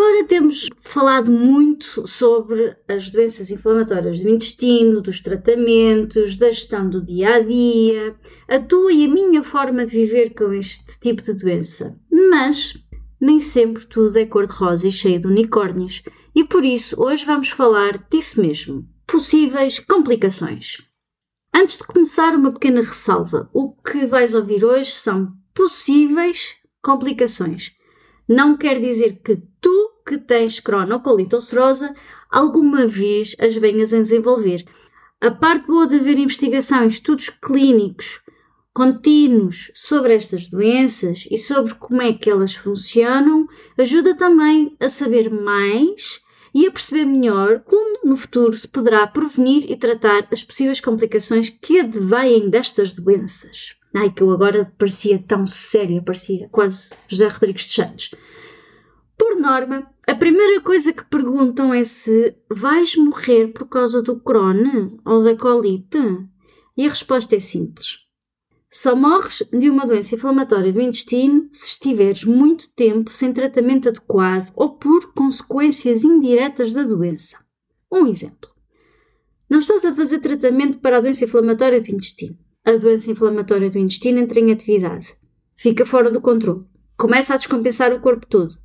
Agora temos falado muito sobre as doenças inflamatórias do intestino, dos tratamentos, da gestão do dia a dia, a tua e a minha forma de viver com este tipo de doença. Mas nem sempre tudo é cor-de-rosa e cheio de unicórnios, e por isso hoje vamos falar disso mesmo: possíveis complicações. Antes de começar, uma pequena ressalva: o que vais ouvir hoje são possíveis complicações não quer dizer que tu, que tens cronocolite ulcerosa, alguma vez as venhas a desenvolver. A parte boa de haver investigação e estudos clínicos contínuos sobre estas doenças e sobre como é que elas funcionam ajuda também a saber mais e a perceber melhor como no futuro se poderá prevenir e tratar as possíveis complicações que advêm destas doenças. Ai, que eu agora parecia tão séria, parecia quase José Rodrigues de Santos. Por norma, a primeira coisa que perguntam é se vais morrer por causa do Crohn ou da colite? E a resposta é simples. Só morres de uma doença inflamatória do intestino se estiveres muito tempo sem tratamento adequado ou por consequências indiretas da doença. Um exemplo. Não estás a fazer tratamento para a doença inflamatória do intestino a doença inflamatória do intestino entra em atividade. Fica fora do controle. Começa a descompensar o corpo todo.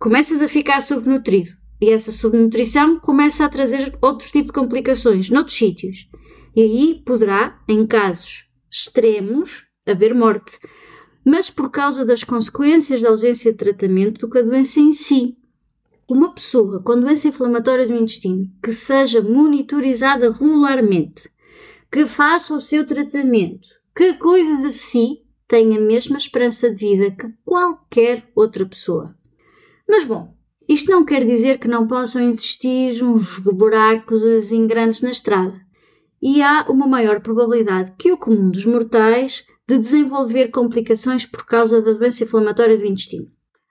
Começas a ficar subnutrido. E essa subnutrição começa a trazer outro tipo de complicações noutros sítios. E aí poderá, em casos extremos, haver morte. Mas por causa das consequências da ausência de tratamento do que a doença em si. Uma pessoa com doença inflamatória do intestino que seja monitorizada regularmente que faça o seu tratamento, que cuide de si, tem a mesma esperança de vida que qualquer outra pessoa. Mas bom, isto não quer dizer que não possam existir uns buracos assim grandes na estrada. E há uma maior probabilidade que o comum dos mortais de desenvolver complicações por causa da doença inflamatória do intestino.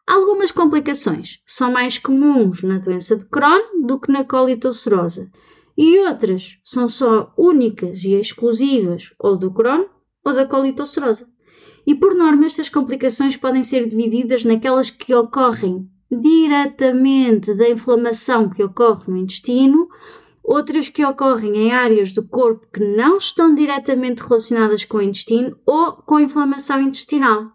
Algumas complicações são mais comuns na doença de Crohn do que na colite ulcerosa e outras são só únicas e exclusivas ou do Crohn ou da colite ulcerosa. E por norma, estas complicações podem ser divididas naquelas que ocorrem diretamente da inflamação que ocorre no intestino, outras que ocorrem em áreas do corpo que não estão diretamente relacionadas com o intestino ou com a inflamação intestinal.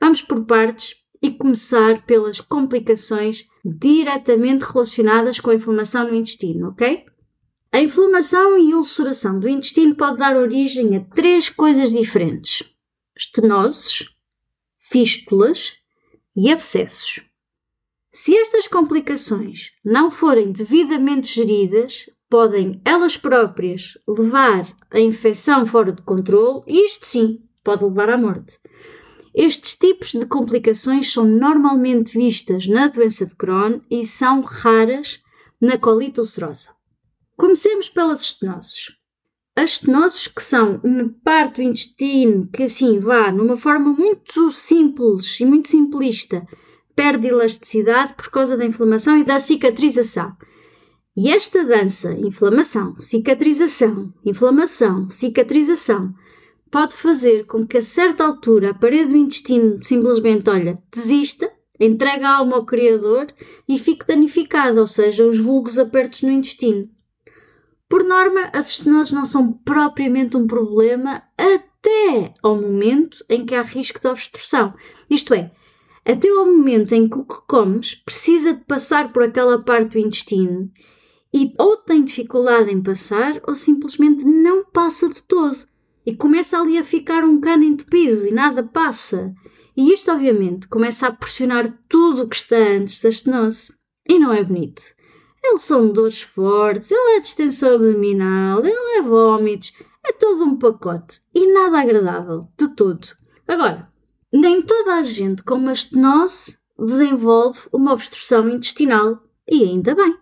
Vamos por partes e começar pelas complicações diretamente relacionadas com a inflamação no intestino, ok? A inflamação e ulceração do intestino pode dar origem a três coisas diferentes: estenoses, fístulas e abscessos. Se estas complicações não forem devidamente geridas, podem elas próprias levar a infecção fora de controle e isto sim pode levar à morte. Estes tipos de complicações são normalmente vistas na doença de Crohn e são raras na colite ulcerosa. Comecemos pelas estenoses. As estenoses que são uma parte do intestino que assim vá, numa forma muito simples e muito simplista, perde elasticidade por causa da inflamação e da cicatrização. E esta dança, inflamação, cicatrização, inflamação, cicatrização, pode fazer com que a certa altura a parede do intestino simplesmente, olha, desista, entregue a alma ao Criador e fique danificada, ou seja, os vulgos apertos no intestino. Por norma, as estenoses não são propriamente um problema até ao momento em que há risco de obstrução. Isto é, até ao momento em que o que comes precisa de passar por aquela parte do intestino e ou tem dificuldade em passar ou simplesmente não passa de todo e começa ali a ficar um cano entupido e nada passa. E isto, obviamente, começa a pressionar tudo o que está antes da estenose. E não é bonito. Eles são dores fortes, ele é distensão abdominal, ele é vômitos, é todo um pacote e nada agradável, de todo. Agora, nem toda a gente com uma estenose desenvolve uma obstrução intestinal e ainda bem.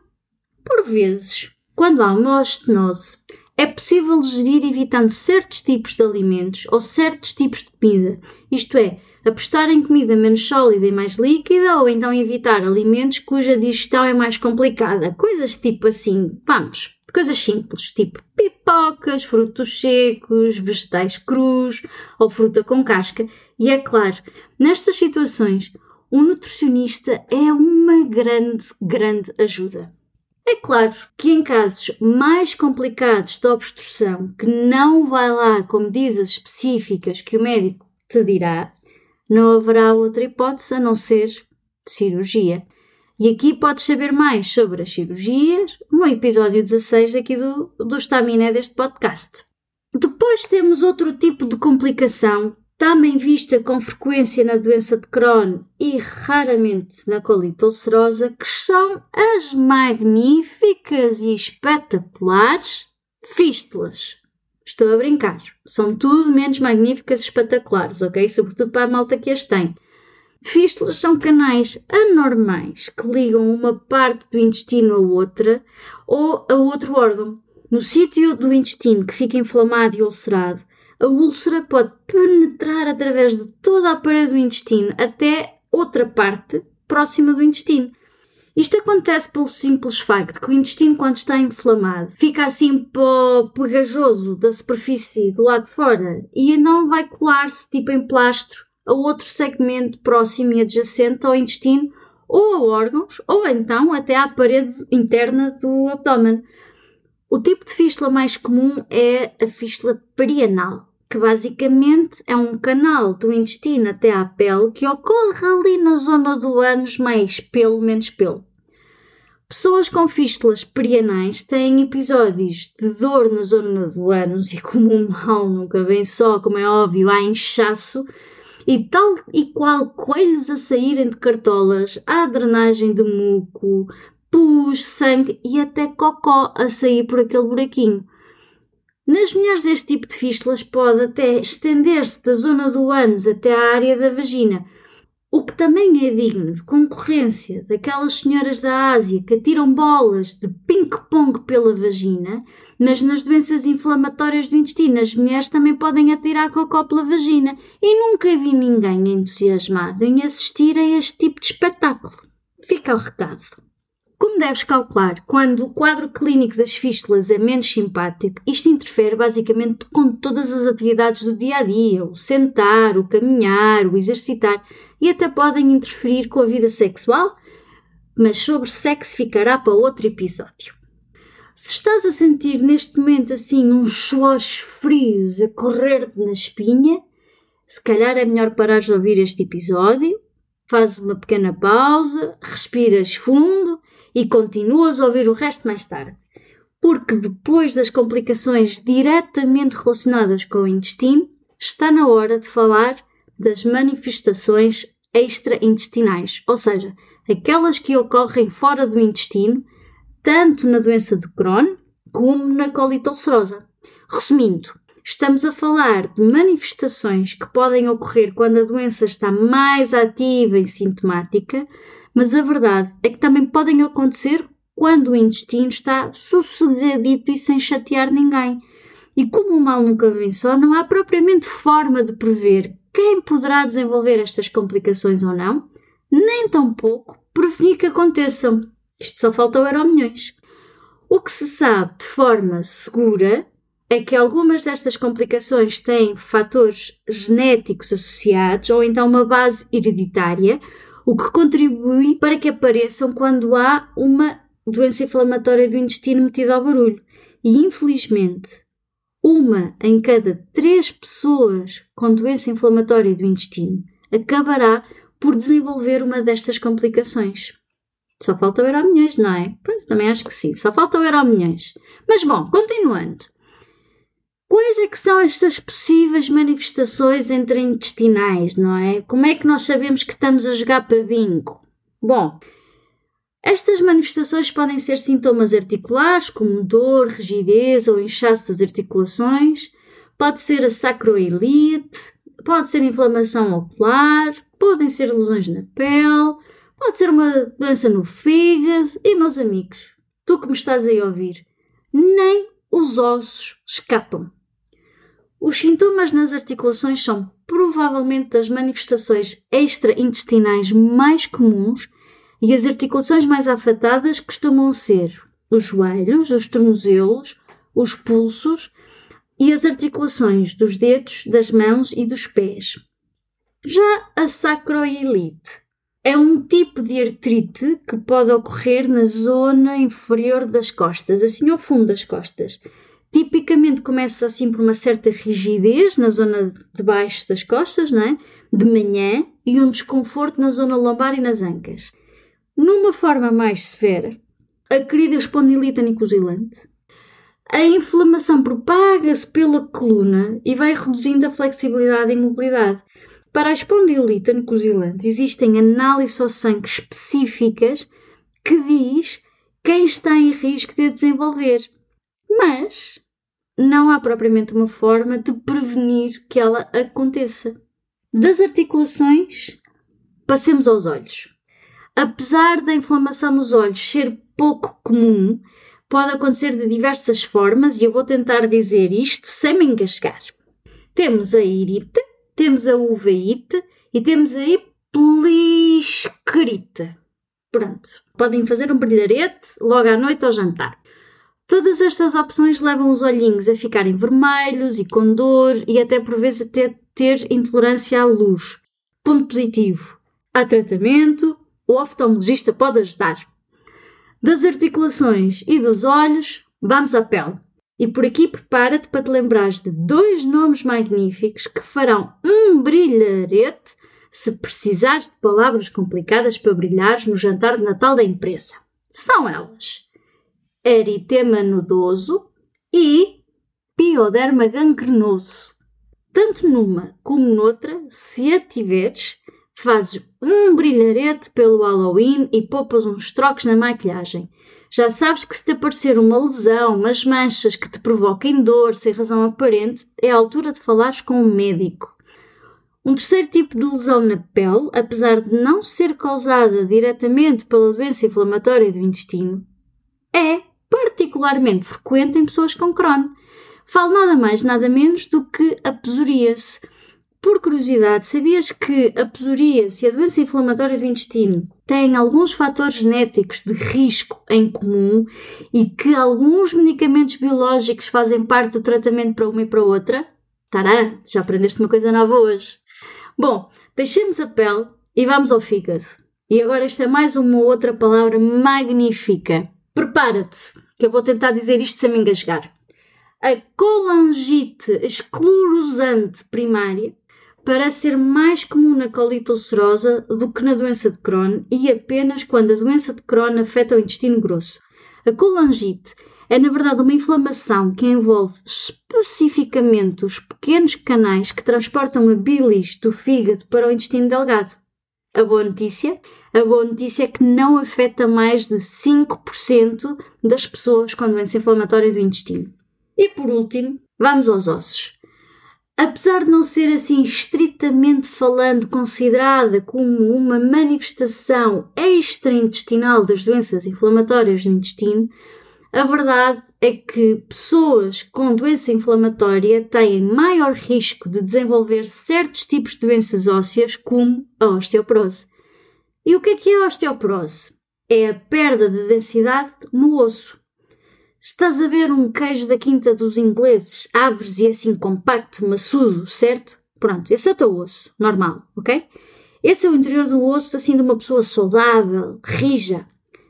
Por vezes, quando há uma ostenose, é possível gerir evitando certos tipos de alimentos ou certos tipos de comida, isto é, apostar em comida menos sólida e mais líquida ou então evitar alimentos cuja digestão é mais complicada. Coisas tipo assim, vamos, coisas simples, tipo pipocas, frutos secos, vegetais crus ou fruta com casca. E é claro, nestas situações, um nutricionista é uma grande, grande ajuda. É claro que em casos mais complicados de obstrução, que não vai lá com medidas específicas que o médico te dirá, não haverá outra hipótese a não ser cirurgia. E aqui podes saber mais sobre as cirurgias no episódio 16 aqui do, do deste podcast. Depois temos outro tipo de complicação, também vista com frequência na doença de Crohn e raramente na colite ulcerosa, que são as magníficas e espetaculares fístulas. Estou a brincar. São tudo menos magníficas e espetaculares, ok? Sobretudo para a malta que as tem. Fístulas são canais anormais que ligam uma parte do intestino a outra ou a outro órgão. No sítio do intestino que fica inflamado e ulcerado, a úlcera pode penetrar através de toda a parede do intestino até outra parte próxima do intestino. Isto acontece pelo simples facto que o intestino, quando está inflamado, fica assim pó pegajoso da superfície do lado de fora e não vai colar-se tipo em plastro a outro segmento próximo e adjacente ao intestino ou a órgãos ou então até à parede interna do abdômen. O tipo de fístula mais comum é a fístula perianal, que basicamente é um canal do intestino até à pele que ocorre ali na zona do ânus, mais pelo, menos pelo. Pessoas com fístulas perianais têm episódios de dor na zona do ânus e como o mal nunca vem só, como é óbvio, há inchaço e tal e qual coelhos a saírem de cartolas, há drenagem de muco, pus, sangue e até cocó a sair por aquele buraquinho. Nas mulheres, este tipo de fístulas pode até estender-se da zona do ânus até à área da vagina, o que também é digno de concorrência daquelas senhoras da Ásia que atiram bolas de ping-pong pela vagina, mas nas doenças inflamatórias do intestino as mulheres também podem atirar cocó pela vagina e nunca vi ninguém entusiasmado em assistir a este tipo de espetáculo. Fica o recado. Como deves calcular, quando o quadro clínico das fístulas é menos simpático, isto interfere basicamente com todas as atividades do dia a dia, o sentar, o caminhar, o exercitar e até podem interferir com a vida sexual, mas sobre sexo ficará para outro episódio. Se estás a sentir neste momento assim uns suores frios a correr-te na espinha, se calhar é melhor parar de ouvir este episódio, fazes uma pequena pausa, respiras fundo e continuas a ouvir o resto mais tarde. Porque depois das complicações diretamente relacionadas com o intestino, está na hora de falar das manifestações extraintestinais, ou seja, aquelas que ocorrem fora do intestino, tanto na doença de Crohn como na colite ulcerosa. Resumindo, estamos a falar de manifestações que podem ocorrer quando a doença está mais ativa e sintomática, mas a verdade é que também podem acontecer quando o intestino está sossegadito e sem chatear ninguém. E como o mal nunca vem só, não há propriamente forma de prever quem poderá desenvolver estas complicações ou não, nem tampouco prevenir que aconteçam. Isto só falta o milhões. O que se sabe de forma segura é que algumas destas complicações têm fatores genéticos associados ou então uma base hereditária, o que contribui para que apareçam quando há uma doença inflamatória do intestino metida ao barulho. E infelizmente, uma em cada três pessoas com doença inflamatória do intestino acabará por desenvolver uma destas complicações. Só falta o euro milhões, não é? Pois, também acho que sim, só falta o euro milhões. Mas bom, continuando. Quais é que são estas possíveis manifestações intestinais, não é? Como é que nós sabemos que estamos a jogar para bingo? Bom, estas manifestações podem ser sintomas articulares, como dor, rigidez ou inchaço das articulações, pode ser a sacroelite, pode ser inflamação ocular, podem ser lesões na pele, pode ser uma doença no fígado. E, meus amigos, tu que me estás aí a ouvir, nem os ossos escapam. Os sintomas nas articulações são provavelmente das manifestações extraintestinais mais comuns e as articulações mais afetadas costumam ser os joelhos, os tornozelos, os pulsos e as articulações dos dedos, das mãos e dos pés. Já a sacroielite é um tipo de artrite que pode ocorrer na zona inferior das costas, assim ao fundo das costas. Tipicamente começa assim por uma certa rigidez na zona de baixo das costas, não é? de manhã, e um desconforto na zona lombar e nas ancas. Numa forma mais severa, a querida espondilite anicosilante, a inflamação propaga-se pela coluna e vai reduzindo a flexibilidade e mobilidade. Para a espondilite anicosilante existem análises ao sangue específicas que diz quem está em risco de a desenvolver. Mas não há propriamente uma forma de prevenir que ela aconteça. Das articulações, passemos aos olhos. Apesar da inflamação nos olhos ser pouco comum, pode acontecer de diversas formas e eu vou tentar dizer isto sem me engasgar. Temos a irite, temos a uveíte e temos a hipeliscrite. Pronto, podem fazer um brilharete logo à noite ao jantar. Todas estas opções levam os olhinhos a ficarem vermelhos e com dor e até por vezes até ter intolerância à luz. Ponto positivo. Há tratamento, o oftalmologista pode ajudar. Das articulações e dos olhos, vamos à pele. E por aqui prepara-te para te lembrares de dois nomes magníficos que farão um brilharete se precisares de palavras complicadas para brilhares no jantar de Natal da empresa. São elas: eritema nodoso e pioderma gangrenoso. Tanto numa como noutra, se a tiveres, Fazes um brilharete pelo Halloween e poupas uns trocos na maquilhagem. Já sabes que se te aparecer uma lesão, umas manchas que te provoquem dor sem razão aparente, é a altura de falares com um médico. Um terceiro tipo de lesão na pele, apesar de não ser causada diretamente pela doença inflamatória do intestino, é particularmente frequente em pessoas com Crohn. Falo nada mais, nada menos do que a psoríase por curiosidade, sabias que a psoríase e a doença inflamatória do intestino têm alguns fatores genéticos de risco em comum e que alguns medicamentos biológicos fazem parte do tratamento para uma e para outra? Tará, já aprendeste uma coisa nova hoje. Bom, deixemos a pele e vamos ao fígado. E agora esta é mais uma outra palavra magnífica. Prepara-te, que eu vou tentar dizer isto sem me engasgar. A colangite esclerosante primária parece ser mais comum na colite ulcerosa do que na doença de Crohn e apenas quando a doença de Crohn afeta o intestino grosso. A colangite é, na verdade, uma inflamação que envolve especificamente os pequenos canais que transportam a bilis do fígado para o intestino delgado. A boa notícia? A boa notícia é que não afeta mais de 5% das pessoas com doença inflamatória do intestino. E por último, vamos aos ossos. Apesar de não ser assim estritamente falando considerada como uma manifestação extraintestinal das doenças inflamatórias do intestino, a verdade é que pessoas com doença inflamatória têm maior risco de desenvolver certos tipos de doenças ósseas, como a osteoporose. E o que é que é a osteoporose? É a perda de densidade no osso. Estás a ver um queijo da quinta dos ingleses, abres e é assim compacto, maçudo, certo? Pronto, esse é o teu osso, normal, ok? Esse é o interior do osso assim de uma pessoa saudável, rija.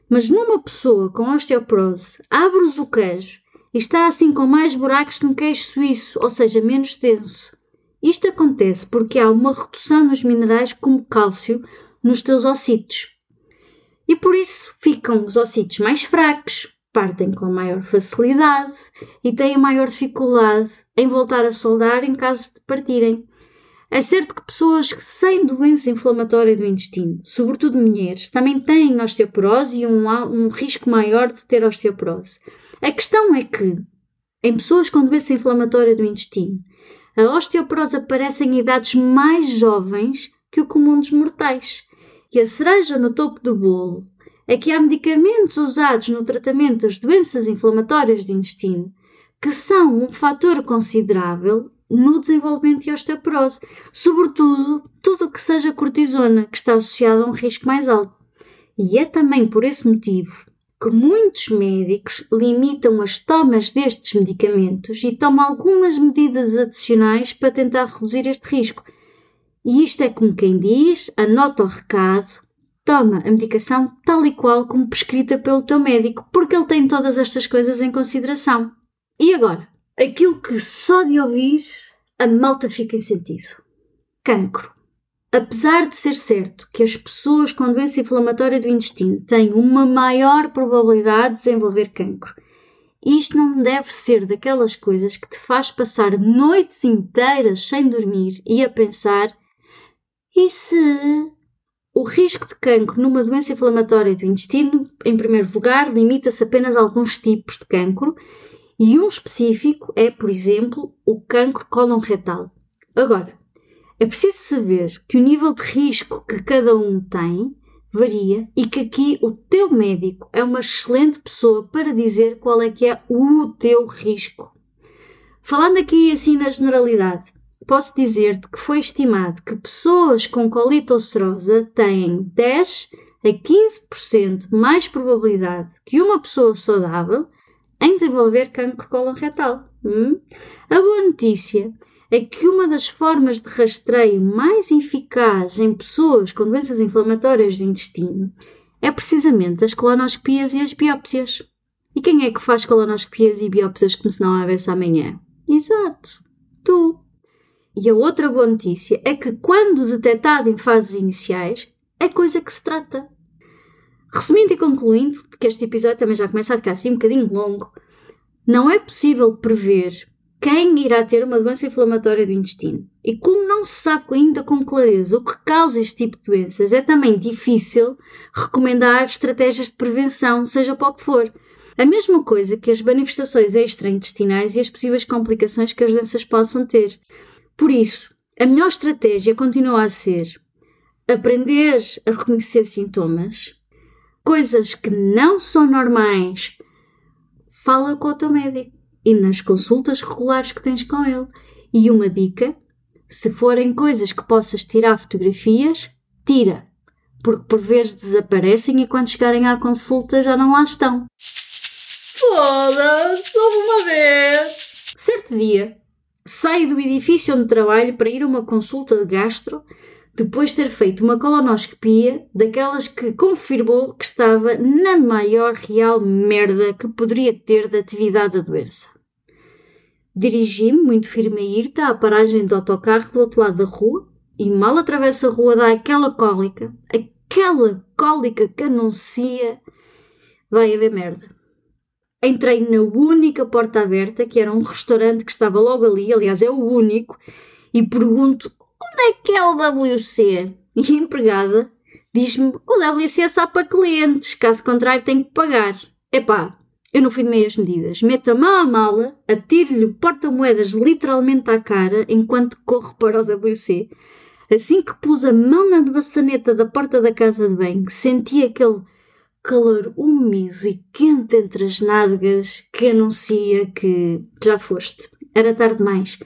Mas numa pessoa com osteoporose, abres o queijo e está assim com mais buracos que um queijo suíço, ou seja, menos denso. Isto acontece porque há uma redução nos minerais como cálcio nos teus ossitos. E por isso ficam os ossitos mais fracos, partem com maior facilidade e têm maior dificuldade em voltar a soldar em caso de partirem. É certo que pessoas sem doença inflamatória do intestino, sobretudo mulheres, também têm osteoporose e um, um risco maior de ter osteoporose. A questão é que, em pessoas com doença inflamatória do intestino, a osteoporose aparece em idades mais jovens que o comum dos mortais. E a cereja no topo do bolo é que há medicamentos usados no tratamento das doenças inflamatórias do intestino que são um fator considerável no desenvolvimento de osteoporose, sobretudo tudo o que seja cortisona, que está associado a um risco mais alto. E é também por esse motivo que muitos médicos limitam as tomas destes medicamentos e tomam algumas medidas adicionais para tentar reduzir este risco. E isto é como quem diz, anota o recado, toma a medicação tal e qual como prescrita pelo teu médico, porque ele tem todas estas coisas em consideração. E agora? Aquilo que só de ouvir a malta fica em sentido. Cancro. Apesar de ser certo que as pessoas com doença inflamatória do intestino têm uma maior probabilidade de desenvolver cancro, isto não deve ser daquelas coisas que te faz passar noites inteiras sem dormir e a pensar: e se o risco de cancro numa doença inflamatória do intestino, em primeiro lugar, limita-se apenas a alguns tipos de cancro e um específico é, por exemplo, o cancro cólon retal. Agora, é preciso saber que o nível de risco que cada um tem varia e que aqui o teu médico é uma excelente pessoa para dizer qual é que é o teu risco. Falando aqui assim na generalidade, posso dizer-te que foi estimado que pessoas com colite ulcerosa têm 10 a 15% mais probabilidade que uma pessoa saudável em desenvolver cancro coloretal. Hum? A boa notícia é que uma das formas de rastreio mais eficaz em pessoas com doenças inflamatórias do intestino é precisamente as colonoscopias e as biópsias. E quem é que faz colonoscopias e biópsias como se não houvesse amanhã? Exato, tu. E a outra boa notícia é que, quando detectado em fases iniciais, é coisa que se trata. Resumindo e concluindo, porque este episódio também já começa a ficar assim um bocadinho longo, não é possível prever quem irá ter uma doença inflamatória do intestino. E como não se sabe ainda com clareza o que causa este tipo de doenças, é também difícil recomendar estratégias de prevenção, seja para o que for. A mesma coisa que as manifestações extraintestinais e as possíveis complicações que as doenças possam ter. Por isso, a melhor estratégia continua a ser aprender a reconhecer sintomas, coisas que não são normais, fala com o teu médico e nas consultas regulares que tens com ele. E uma dica: se forem coisas que possas tirar fotografias, tira, porque por vezes desaparecem e quando chegarem à consulta já não lá estão. Foda-se, uma vez! Certo dia, saio do edifício onde trabalho para ir a uma consulta de gastro depois de ter feito uma colonoscopia daquelas que confirmou que estava na maior real merda que poderia ter da atividade da doença. Dirigi-me muito firme a ir à paragem do autocarro do outro lado da rua e mal atravessa a rua dá aquela cólica, aquela cólica que anuncia vai haver merda. Entrei na única porta aberta, que era um restaurante que estava logo ali, aliás é o único, e pergunto onde é que é o WC? E a empregada diz-me o WC é só para clientes, caso contrário tenho que pagar. Epá, eu não fui de meias medidas. Meto a mão à mala, atiro-lhe o porta-moedas literalmente à cara enquanto corro para o WC. Assim que pus a mão na maçaneta da porta da casa de banho, senti aquele calor úmido e quente entre as nádegas que anuncia que já foste. Era tarde demais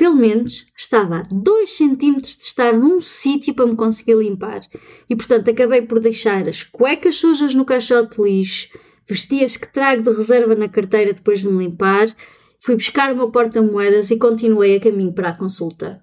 pelo menos estava a 2 centímetros de estar num sítio para me conseguir limpar. E portanto acabei por deixar as cuecas sujas no caixote de lixo, vesti as que trago de reserva na carteira depois de me limpar, fui buscar o meu porta-moedas e continuei a caminho para a consulta.